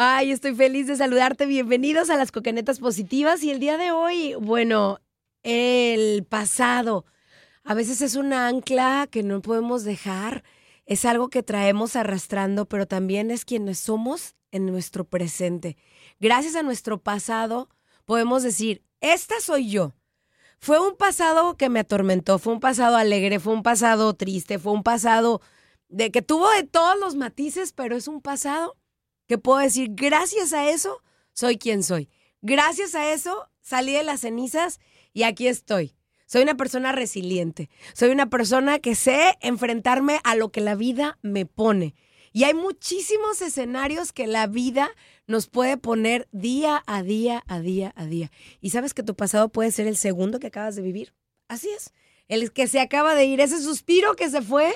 Ay, estoy feliz de saludarte. Bienvenidos a las Coquenetas Positivas. Y el día de hoy, bueno, el pasado. A veces es una ancla que no podemos dejar. Es algo que traemos arrastrando, pero también es quienes somos en nuestro presente. Gracias a nuestro pasado, podemos decir, esta soy yo. Fue un pasado que me atormentó, fue un pasado alegre, fue un pasado triste, fue un pasado de que tuvo de todos los matices, pero es un pasado que puedo decir, gracias a eso, soy quien soy. Gracias a eso, salí de las cenizas y aquí estoy. Soy una persona resiliente. Soy una persona que sé enfrentarme a lo que la vida me pone. Y hay muchísimos escenarios que la vida nos puede poner día a día, a día, a día. Y sabes que tu pasado puede ser el segundo que acabas de vivir. Así es. El que se acaba de ir, ese suspiro que se fue,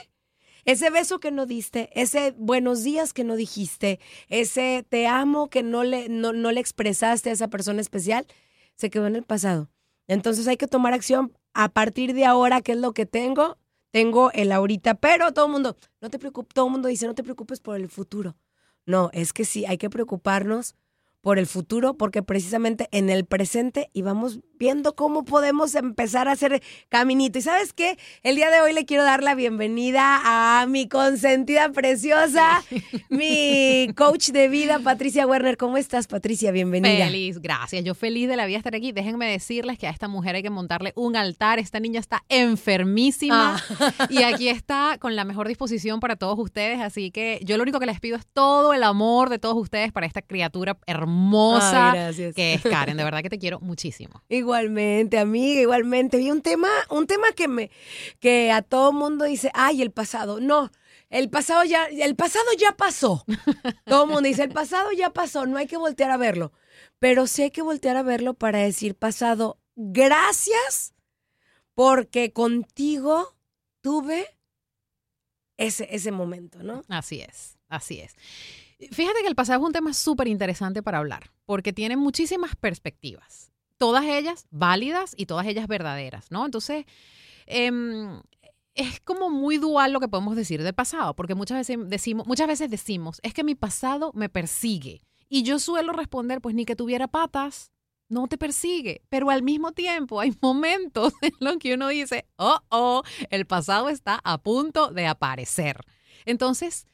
ese beso que no diste, ese buenos días que no dijiste, ese te amo que no le, no, no le expresaste a esa persona especial, se quedó en el pasado. Entonces hay que tomar acción a partir de ahora, ¿qué es lo que tengo? Tengo el ahorita, pero todo el mundo, no te preocupes, todo el mundo dice, no te preocupes por el futuro. No, es que sí, hay que preocuparnos por el futuro, porque precisamente en el presente y vamos viendo cómo podemos empezar a hacer caminito. ¿Y sabes qué? El día de hoy le quiero dar la bienvenida a mi consentida preciosa, mi coach de vida, Patricia Werner. ¿Cómo estás, Patricia? Bienvenida. Feliz, gracias. Yo feliz de la vida estar aquí. Déjenme decirles que a esta mujer hay que montarle un altar. Esta niña está enfermísima Ah. y aquí está con la mejor disposición para todos ustedes. Así que yo lo único que les pido es todo el amor de todos ustedes para esta criatura hermosa Ay, gracias. que es Karen. De verdad que te quiero muchísimo. Igualmente, amiga, igualmente. Vi un tema, un tema que me, que a todo mundo dice, ay, el pasado. No, el pasado ya, el pasado ya pasó. Todo el mundo dice, el pasado ya pasó, no hay que voltear a verlo. Pero sí hay que voltear a verlo para decir, pasado, gracias porque contigo tuve ese, ese momento, ¿no? Así es, así es. Fíjate que el pasado es un tema súper interesante para hablar, porque tiene muchísimas perspectivas, todas ellas válidas y todas ellas verdaderas, ¿no? Entonces, em, es como muy dual lo que podemos decir del pasado, porque muchas veces decimos, muchas veces decimos, es que mi pasado me persigue. Y yo suelo responder, pues ni que tuviera patas, no te persigue. Pero al mismo tiempo hay momentos en los que uno dice, oh, oh, el pasado está a punto de aparecer. Entonces,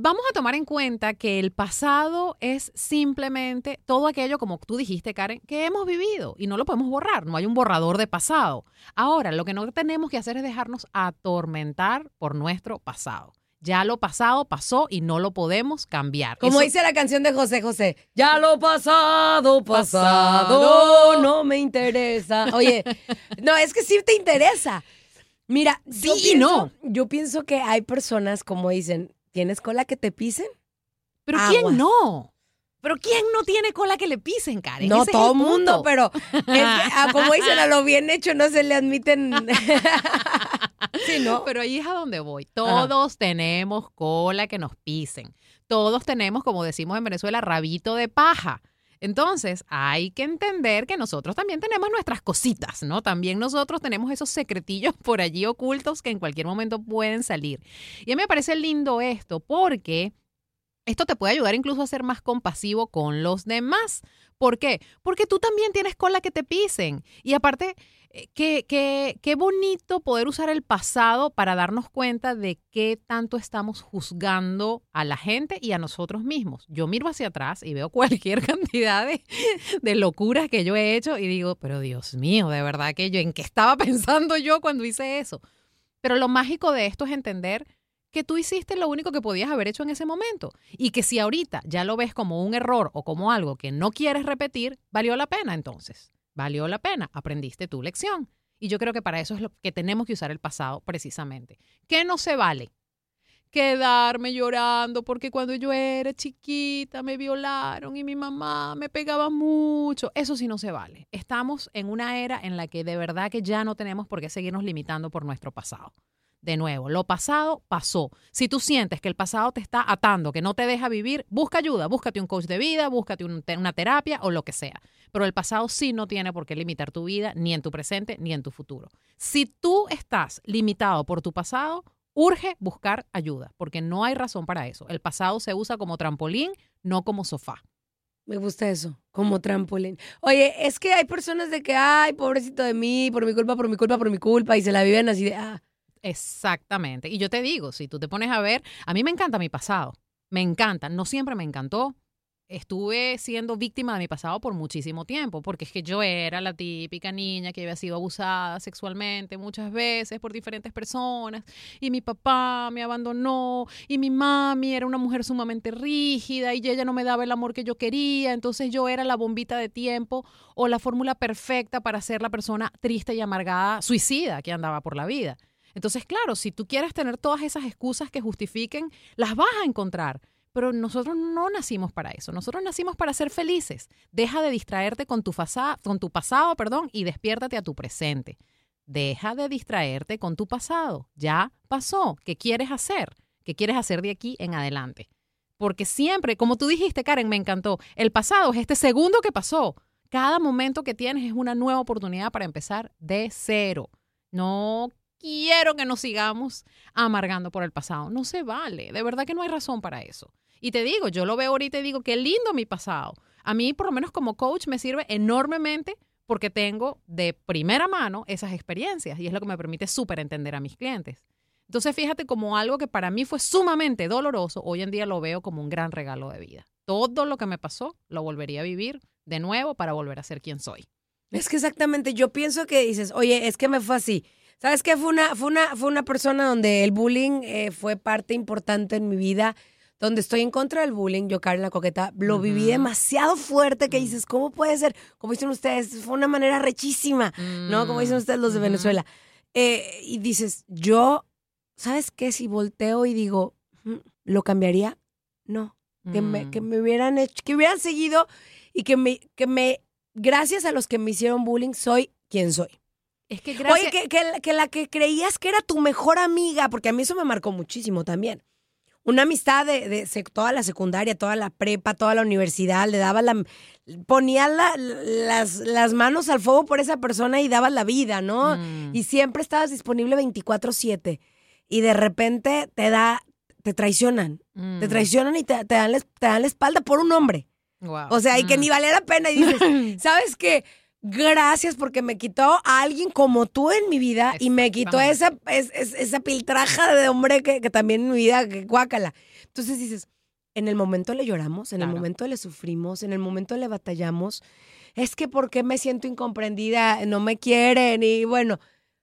vamos a tomar en cuenta que el pasado es simplemente todo aquello, como tú dijiste, Karen, que hemos vivido y no lo podemos borrar, no hay un borrador de pasado. Ahora, lo que no tenemos que hacer es dejarnos atormentar por nuestro pasado. Ya lo pasado pasó y no lo podemos cambiar. Como Eso- dice la canción de José José, ya lo pasado, pasado, Pasado. no me interesa. Oye, no, es que sí te interesa. Mira, Sí yo y no. Yo pienso que hay personas, como dicen, ¿tienes cola que te pisen? Pero aguas. ¿quién no? Pero ¿quién no tiene cola que le pisen, Karen? No, Ese todo el mundo, pero es que, ah, como dicen, a lo bien hecho no se le admiten. sí, ¿no? Pero ahí es a donde voy. Todos tenemos cola que nos pisen. Todos tenemos, como decimos en Venezuela, rabito de paja. Entonces, hay que entender que nosotros también tenemos nuestras cositas, ¿no? También nosotros tenemos esos secretillos por allí ocultos que en cualquier momento pueden salir. Y a mí me parece lindo esto porque esto te puede ayudar incluso a ser más compasivo con los demás. ¿Por qué? Porque tú también tienes cola que te pisen. Y aparte, qué, qué- qué bonito poder usar el pasado para darnos cuenta de qué tanto estamos juzgando a la gente y a nosotros mismos. Yo miro hacia atrás y veo cualquier cantidad de, de locuras que yo he hecho y digo, pero Dios mío, de verdad que yo, ¿en qué estaba pensando yo cuando hice eso? Pero lo mágico de esto es entender que tú hiciste lo único que podías haber hecho en ese momento y que si ahorita ya lo ves como un error o como algo que no quieres repetir, valió la pena entonces. Valió la pena, aprendiste tu lección. Y yo creo que para eso es lo que tenemos que usar el pasado precisamente. ¿Qué no se vale? Quedarme llorando porque cuando yo era chiquita me violaron y mi mamá me pegaba mucho. Eso sí no se vale. Estamos en una era en la que de verdad que ya no tenemos por qué seguirnos limitando por nuestro pasado. De nuevo, lo pasado pasó. Si tú sientes que el pasado te está atando, que no te deja vivir, busca ayuda, búscate un coach de vida, búscate un te- una terapia o lo que sea. Pero el pasado sí no tiene por qué limitar tu vida, ni en tu presente, ni en tu futuro. Si tú estás limitado por tu pasado, urge buscar ayuda, porque no hay razón para eso. El pasado se usa como trampolín, no como sofá. Me gusta eso, como trampolín. Oye, es que hay personas de que, ay, pobrecito de mí, por mi culpa, por mi culpa, por mi culpa, y se la viven así de, ah. Exactamente. Y yo te digo, si tú te pones a ver, a mí me encanta mi pasado. Me encanta. No siempre me encantó. Estuve siendo víctima de mi pasado por muchísimo tiempo, porque es que yo era la típica niña que había sido abusada sexualmente muchas veces por diferentes personas, y mi papá me abandonó, y mi mami era una mujer sumamente rígida, y ella no me daba el amor que yo quería, entonces yo era la bombita de tiempo o la fórmula perfecta para ser la persona triste y amargada, suicida que andaba por la vida. Entonces, claro, si tú quieres tener todas esas excusas que justifiquen, las vas a encontrar. Pero nosotros no nacimos para eso. Nosotros nacimos para ser felices. Deja de distraerte con tu, con tu pasado perdón, y despiértate a tu presente. Deja de distraerte con tu pasado. Ya pasó. ¿Qué quieres hacer? ¿Qué quieres hacer de aquí en adelante? Porque siempre, como tú dijiste, Karen, me encantó, el pasado es este segundo que pasó. Cada momento que tienes es una nueva oportunidad para empezar de cero. No quiero que nos sigamos amargando por el pasado. No se vale. De verdad que no hay razón para eso. Y te digo, yo lo veo ahorita y digo, qué lindo mi pasado. A mí, por lo menos como coach, me sirve enormemente porque tengo de primera mano esas experiencias y es lo que me permite súper entender a mis clientes. Entonces, fíjate como algo que para mí fue sumamente doloroso, hoy en día lo veo como un gran regalo de vida. Todo lo que me pasó lo volvería a vivir de nuevo para volver a ser quien soy. Es que exactamente, yo pienso que dices, oye, es que me fue así. ¿Sabes qué? Fue una, fue una, fue una persona donde el bullying eh, fue parte importante en mi vida, donde estoy en contra del bullying, yo, Karen la Coqueta, lo viví demasiado fuerte que dices, ¿cómo puede ser? Como dicen ustedes, fue una manera rechísima, ¿no? Como dicen ustedes los de Venezuela. Eh, y dices, yo, ¿sabes qué? Si volteo y digo, "Mm, ¿lo cambiaría? No. Que, me, que me hubieran hecho, que hubieran seguido y que me, que me, gracias a los que me hicieron bullying, soy quien soy. Es que Oye, que, que la- que la que creías que era tu mejor amiga, porque a mí eso me marcó muchísimo también. Una amistad de, de toda la secundaria, toda la prepa, toda la universidad, le daba la, ponía la- las, las manos al fuego por esa persona y dabas la vida, ¿no? Mm. Y siempre estabas disponible 24/7 y de repente te da, te traicionan, Mm. te traicionan y te, te dan la, te dan la espalda por un hombre. Guau. O sea, y que Mm. ni valía la pena. Y dices, ¿sabes qué? Gracias porque me quitó a alguien como tú en mi vida y me quitó esa, es- es- esa piltraja de hombre que, que también en mi vida, que guácala. Entonces dices, en el momento le lloramos, en el momento le sufrimos, en el momento le batallamos. Es que ¿por qué me siento incomprendida? No me quieren. Y bueno,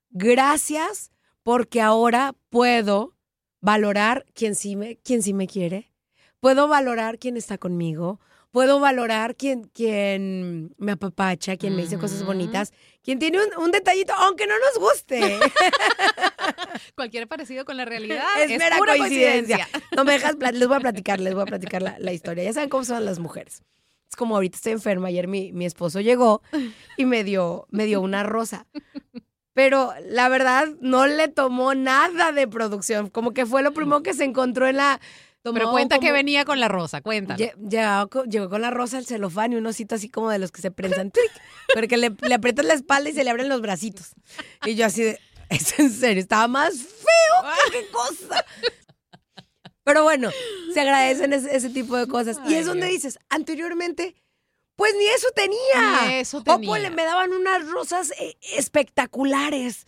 gracias porque ahora puedo valorar quién sí me, quién sí me quiere. Puedo valorar quién está conmigo. Puedo valorar quién, quién me apapacha, quién me dice cosas bonitas, quién tiene un, un detallito, aunque no nos guste. Cualquier parecido con la realidad es, es, mera pura coincidencia. coincidencia. No me dejas, les voy a platicar, les voy a platicar la, la historia. Ya saben cómo son las mujeres. Es como ahorita estoy enferma. Ayer mi, mi esposo llegó y me dio, me dio una rosa. Pero la verdad no le tomó nada de producción. Como que fue lo primero que se encontró en la. Pero cuenta que venía con la rosa. Lle- Llegó, con- la rosa, el celofán y un osito así como de los que se prensan. ¡tuic! Pero que le, le aprietas la espalda y se le abren los bracitos. Y yo así de, es en serio, estaba más feo que qué cosa. Pero bueno, se agradecen ese, ese tipo de cosas. y es donde Dios. dices, anteriormente, pues ni eso tenía. Ni eso O tenía. ponle, me daban unas rosas eh, espectaculares.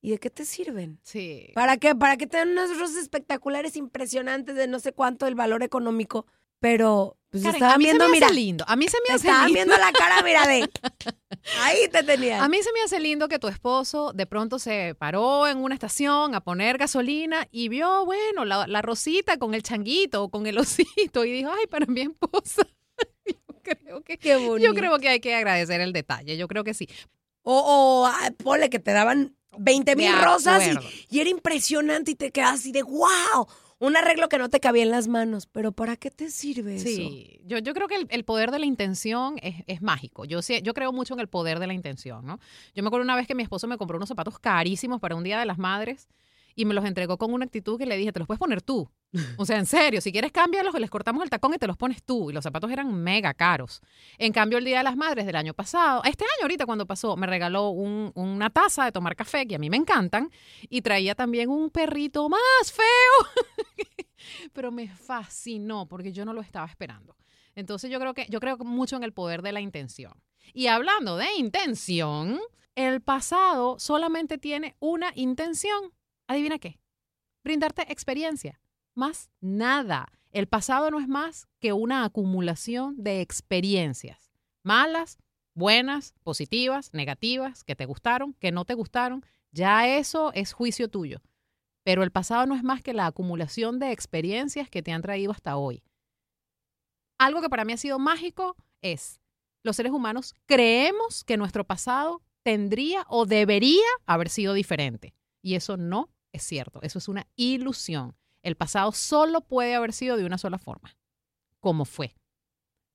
¿Y de qué te sirven? Sí. ¿Para qué? Para que te den unas rosas espectaculares, impresionantes, de no sé cuánto el valor económico. Pero, pues Karen, estaban a mí viendo, se me mira, hace lindo. A mí se me hace estaban lindo. viendo la cara, mira, de. Ahí te tenían. A mí se me hace lindo que tu esposo de pronto se paró en una estación a poner gasolina y vio, bueno, la, la rosita con el changuito o con el osito y dijo, ay, para mi esposa. Yo creo que, Qué bonito. yo creo que hay que agradecer el detalle. Yo creo que sí. O, o ah, ponle que te daban 20 mil rosas y, era impresionante y te quedas así de wow. Un arreglo que no te cabía en las manos. Pero ¿para qué te sirve eso? Sí, yo, yo creo que el, el poder de la intención es, es mágico. Yo, yo creo mucho en el poder de la intención, ¿no? Yo me acuerdo una vez que mi esposo me compró unos zapatos carísimos para un Día de las Madres y me los entregó con una actitud que le dije, te los puedes poner tú. O sea, en serio, si quieres cámbialos, les cortamos el tacón y te los pones tú. Y los zapatos eran mega caros. En cambio, el Día de las Madres del año pasado, este año ahorita cuando pasó, me regaló un- una taza de tomar café, que a mí me encantan, y traía también un perrito más feo pero me fascinó porque yo no lo estaba esperando. Entonces yo creo que yo creo mucho en el poder de la intención. Y hablando de intención, el pasado solamente tiene una intención. ¿Adivina qué? Brindarte experiencia. Más nada. El pasado no es más que una acumulación de experiencias. Malas, buenas, positivas, negativas, que te gustaron, que no te gustaron. Ya eso es juicio tuyo. Pero el pasado no es más que la acumulación de experiencias que te han traído hasta hoy. Algo que para mí ha sido mágico es, los seres humanos creemos que nuestro pasado tendría o debería haber sido diferente. Y eso no es cierto, eso es una ilusión. El pasado solo puede haber sido de una sola forma, como fue.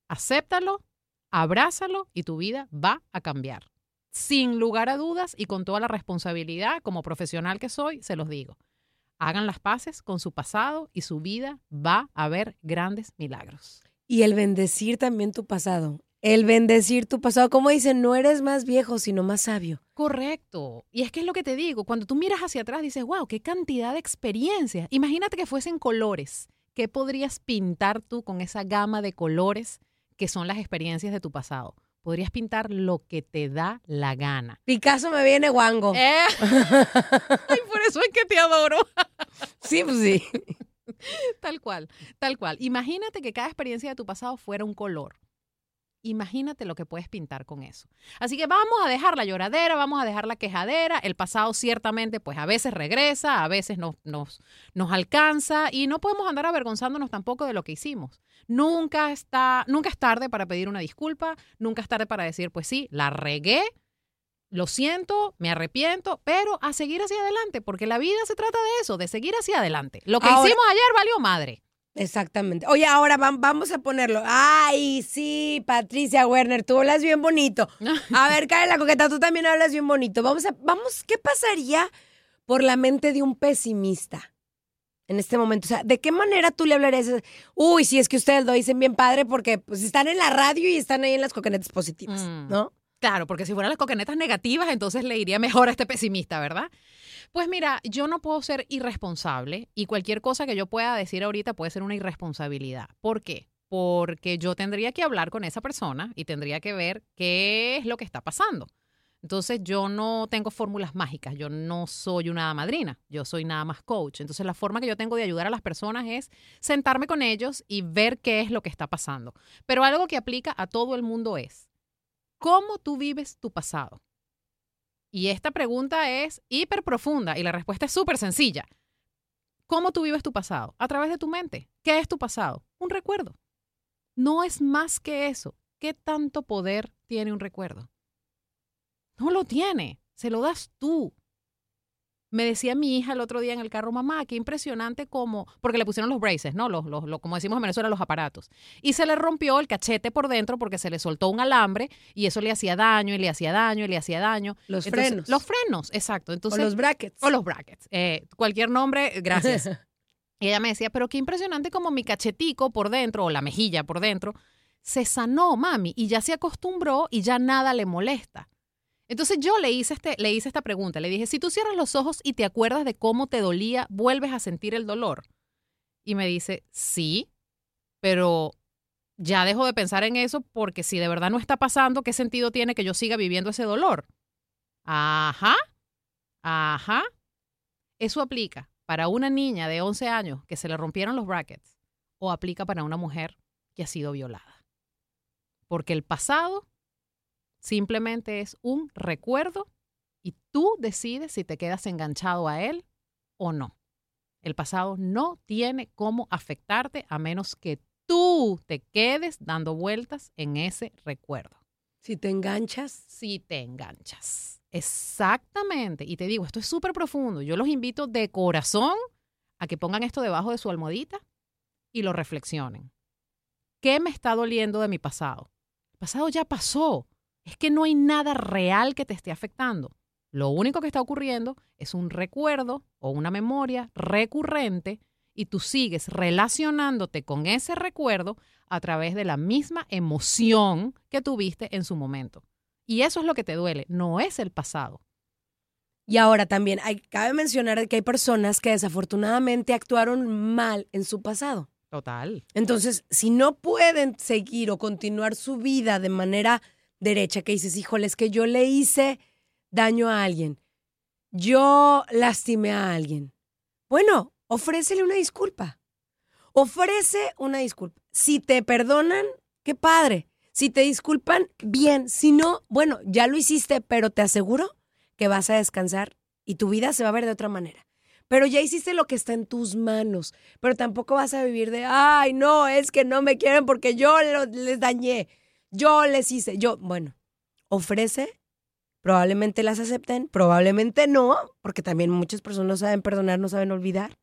Acéptalo, abrázalo y tu vida va a cambiar. Sin lugar a dudas y con toda la responsabilidad como profesional que soy, se los digo. Hagan las paces con su pasado y su vida va a ver grandes milagros. Y el bendecir también tu pasado. El bendecir tu pasado. Como dicen, no eres más viejo, sino más sabio. Correcto. Y es que es lo que te digo, cuando tú miras hacia atrás dices, wow, qué cantidad de experiencias. Imagínate que fuesen colores. ¿Qué podrías pintar tú con esa gama de colores que son las experiencias de tu pasado? Podrías pintar lo que te da la gana. Picasso me viene guango. Eh, Ay, por eso es que te adoro. Sí, pues sí. Tal cual, tal cual. Imagínate que cada experiencia de tu pasado fuera un color. Imagínate lo que puedes pintar con eso. Así que vamos a dejar la lloradera, vamos a dejar la quejadera. El pasado ciertamente, pues a veces regresa, a veces nos, nos, nos alcanza y no podemos andar avergonzándonos tampoco de lo que hicimos. Nunca está, nunca es tarde para pedir una disculpa, nunca es tarde para decir, pues sí, la regué, lo siento, me arrepiento, pero a seguir hacia adelante, porque la vida se trata de eso, de seguir hacia adelante. Lo que Ahora- hicimos ayer valió madre. Exactamente. Oye, ahora vam- vamos a ponerlo. Ay, sí, Patricia Werner, tú hablas bien bonito. A ver, Karen la coqueta, tú también hablas bien bonito. Vamos a, vamos, ¿qué pasaría por la mente de un pesimista en este momento? O sea, ¿de qué manera tú le hablarías? Uy, sí, es que ustedes lo dicen bien padre porque pues están en la radio y están ahí en las coquenetas positivas, Mm. ¿no? Claro, porque si fueran las coquenetas negativas, entonces le iría mejor a este pesimista, ¿verdad? Pues mira, yo no puedo ser irresponsable y cualquier cosa que yo pueda decir ahorita puede ser una irresponsabilidad. ¿Por qué? Porque yo tendría que hablar con esa persona y tendría que ver qué es lo que está pasando. Entonces yo no tengo fórmulas mágicas, yo no soy una madrina, yo soy nada más coach. Entonces la forma que yo tengo de ayudar a las personas es sentarme con ellos y ver qué es lo que está pasando. Pero algo que aplica a todo el mundo es, ¿cómo tú vives tu pasado? Y esta pregunta es hiper profunda y la respuesta es súper sencilla. ¿Cómo tú vives tu pasado? A través de tu mente. ¿Qué es tu pasado? Un recuerdo. No es más que eso. ¿Qué tanto poder tiene un recuerdo? No lo tiene. Se lo das tú. Me decía mi hija el otro día en el carro, mamá, qué impresionante como, porque le pusieron los braces, ¿no? Los, los, como decimos en Venezuela, los aparatos. Y se le rompió el cachete por dentro porque se le soltó un alambre y eso le hacía daño y le hacía daño y le hacía daño. Los Entonces, frenos. Los frenos, exacto. Entonces, o los brackets. o los brackets. Eh, cualquier nombre, gracias. y ella me decía, pero qué impresionante como mi cachetico por dentro o la mejilla por dentro se sanó, mami, y ya se acostumbró y ya nada le molesta. Entonces yo le hice, este, le hice esta pregunta, le dije, si tú cierras los ojos y te acuerdas de cómo te dolía, ¿vuelves a sentir el dolor? Y me dice, sí, pero ya dejo de pensar en eso porque si de verdad no está pasando, ¿qué sentido tiene que yo siga viviendo ese dolor? Ajá, ajá. Eso aplica para una niña de 11 años que se le rompieron los brackets o aplica para una mujer que ha sido violada. Porque el pasado simplemente es un recuerdo y tú decides si te quedas enganchado a él o no. El pasado no tiene cómo afectarte a menos que tú te quedes dando vueltas en ese recuerdo. Si te enganchas. Si te enganchas. Exactamente. Y te digo, esto es súper profundo. Yo los invito de corazón a que pongan esto debajo de su almohadita y lo reflexionen. ¿Qué me está doliendo de mi pasado? El pasado ya pasó. Es que no hay nada real que te esté afectando. Lo único que está ocurriendo es un recuerdo o una memoria recurrente y tú sigues relacionándote con ese recuerdo a través de la misma emoción que tuviste en su momento. Y eso es lo que te duele, no es el pasado. Y ahora también hay, cabe mencionar que hay personas que desafortunadamente actuaron mal en su pasado. Total. Entonces, si no pueden seguir o continuar su vida de manera derecha, que dices, híjole, es que yo le hice daño a alguien, yo lastimé a alguien. Bueno, ofrécele una disculpa. Ofrece una disculpa. Si te perdonan, qué padre. Si te disculpan, bien. Si no, bueno, ya lo hiciste, pero te aseguro que vas a descansar y tu vida se va a ver de otra manera. Pero ya hiciste lo que está en tus manos. Pero tampoco vas a vivir de, ay, no, es que no me quieren porque yo les dañé. Yo les hice. Yo, bueno, ofrece. Probablemente las acepten, probablemente no, porque también muchas personas no saben perdonar, no saben olvidar.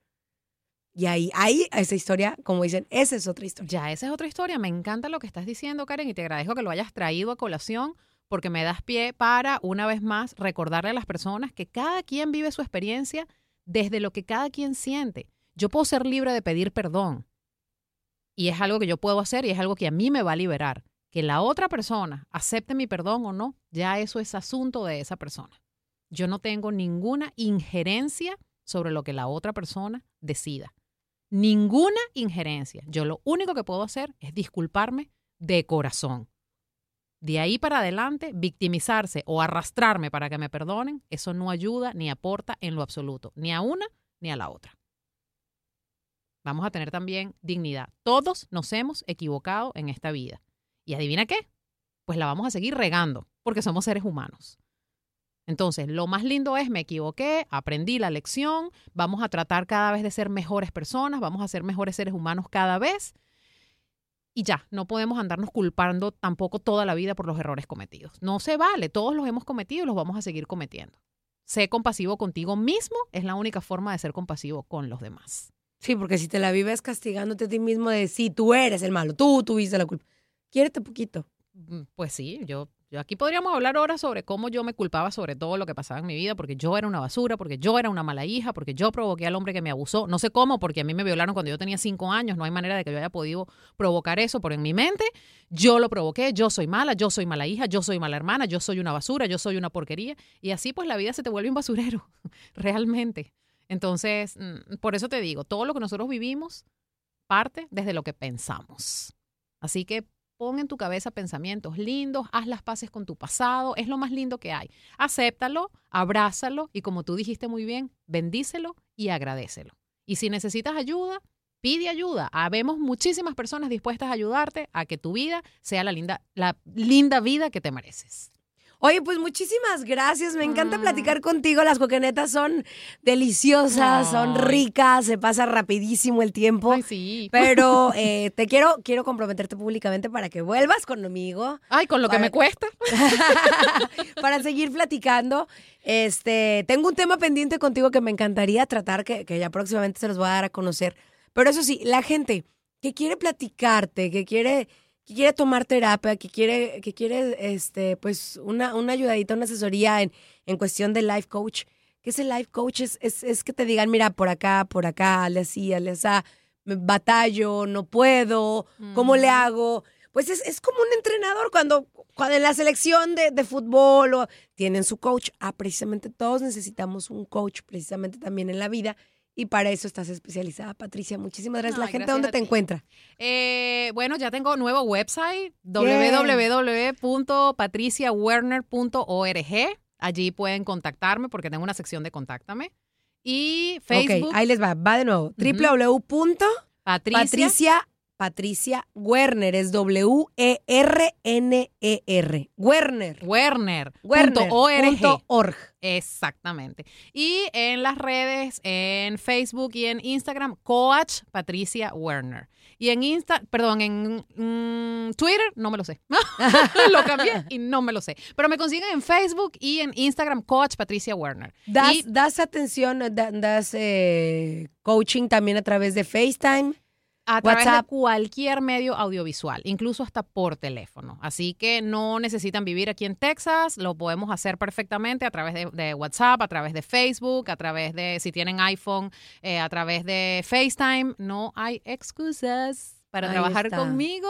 Y ahí, ahí, esa historia, como dicen, esa es otra historia. Ya, esa es otra historia. Me encanta lo que estás diciendo, Karen, y te agradezco que lo hayas traído a colación porque me das pie para, una vez más, recordarle a las personas que cada quien vive su experiencia desde lo que cada quien siente. Yo puedo ser libre de pedir perdón. Y es algo que yo puedo hacer y es algo que a mí me va a liberar. Que la otra persona acepte mi perdón o no, ya eso es asunto de esa persona. Yo no tengo ninguna injerencia sobre lo que la otra persona decida. Ninguna injerencia. Yo lo único que puedo hacer es disculparme de corazón. De ahí para adelante, victimizarse o arrastrarme para que me perdonen, eso no ayuda ni aporta en lo absoluto, ni a una ni a la otra. Vamos a tener también dignidad. Todos nos hemos equivocado en esta vida. ¿Y adivina qué? Pues la vamos a seguir regando, porque somos seres humanos. Entonces, lo más lindo es, me equivoqué, aprendí la lección, vamos a tratar cada vez de ser mejores personas, vamos a ser mejores seres humanos cada vez. Y ya, no podemos andarnos culpando tampoco toda la vida por los errores cometidos. No se vale, todos los hemos cometido y los vamos a seguir cometiendo. Sé compasivo contigo mismo, es la única forma de ser compasivo con los demás. Sí, porque si te la vives castigándote a ti mismo de sí, tú eres el malo, tú tuviste la culpa. Quiérete poquito. Mm, Pues sí, yo, yo aquí podríamos hablar horas sobre cómo yo me culpaba sobre todo lo que pasaba en mi vida, porque yo era una basura, porque yo era una mala hija, porque yo provoqué al hombre que me abusó. No sé cómo, porque a mí me violaron cuando yo tenía cinco años, no hay manera de que yo haya podido provocar eso, pero en mi mente yo lo provoqué, yo soy mala, yo soy mala hija, yo soy mala hermana, yo soy una basura, yo soy una porquería, y así pues la vida se te vuelve un basurero, realmente. Entonces, mm, por eso te digo, todo lo que nosotros vivimos parte desde lo que pensamos. Así que pon en tu cabeza pensamientos lindos, haz las paces con tu pasado, es lo más lindo que hay. Acéptalo, abrázalo y como tú dijiste muy bien, bendícelo y agradecelo. Y si necesitas ayuda, pide ayuda. Habemos muchísimas personas dispuestas a ayudarte a que tu vida sea la linda, la linda vida que te mereces. Oye, pues muchísimas gracias. Me encanta Mm. platicar contigo. Las coquenetas son deliciosas, son ricas, se pasa rapidísimo el tiempo. Ay, sí. Pero eh, te quiero, quiero comprometerte públicamente para que vuelvas conmigo, Ay, con lo que me cuesta. para seguir platicando. Este, tengo un tema pendiente contigo que me encantaría tratar, que, que ya próximamente se los voy a dar a conocer. Pero eso sí, la gente que quiere platicarte, que quiere, que quiere tomar terapia, que quiere, que quiere, este, pues, una, una ayudadita, una asesoría en, en cuestión de life coach. que ese life coach? Es, es, es que te digan, mira, por acá, por acá, le así, le así, me batallo, no puedo, ¿cómo le hago? Pues es, es como un entrenador cuando, cuando en la selección de, de fútbol o tienen su coach. Ah, precisamente todos necesitamos un coach, precisamente también en la vida. Y para eso estás especializada, Patricia. Muchísimas gracias. la gente, gracias ¿dónde te encuentra? Eh, bueno, ya tengo nuevo website, www.patriciawerner.org. Allí pueden contactarme porque tengo una sección de Contáctame. Y Facebook, Ok, ahí les va. Va de nuevo. www. Patricia, Patricia, Patricia Werner. Es W-E-R-N-E-R. Werner. Werner. Werner. punto org. punto org. Exactamente. Y en las redes, en Facebook y en Instagram, Coach Patricia Werner. Y en Insta, perdón, en mm, Twitter, no me lo sé. lo cambié y no me lo sé. Pero me consiguen en Facebook y en Instagram, Coach Patricia Werner. Das, Y- das atención, da- das eh, coaching también a través de FaceTime. A través WhatsApp. de cualquier medio audiovisual, incluso hasta por teléfono. Así que no necesitan vivir aquí en Texas, lo podemos hacer perfectamente a través de, de WhatsApp, a través de Facebook, a través de, si tienen iPhone, eh, a través de FaceTime. No hay excusas para Ahí trabajar está. conmigo.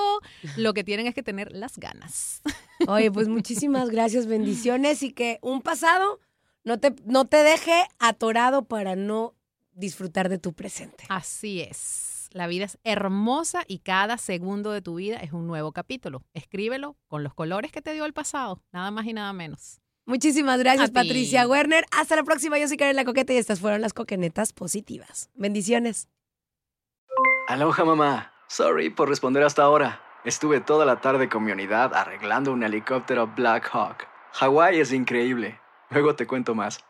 Lo que tienen es que tener las ganas. Oye, pues muchísimas gracias, bendiciones y que un pasado no te, no te deje atorado para no disfrutar de tu presente. Así es. La vida es hermosa y cada segundo de tu vida es un nuevo capítulo. Escríbelo con los colores que te dio el pasado, nada más y nada menos. Muchísimas gracias. Patricia Werner. Hasta la próxima. Yo soy Karen La Coqueta y estas fueron las coquenetas positivas. Bendiciones. Aloha mamá. Sorry por responder hasta ahora. Estuve toda la tarde con mi unidad arreglando un helicóptero Black Hawk. Hawái es increíble. Luego te cuento más.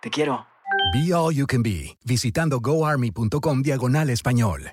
Te quiero. Be All You Can Be, visitando goarmy.com diagonal español.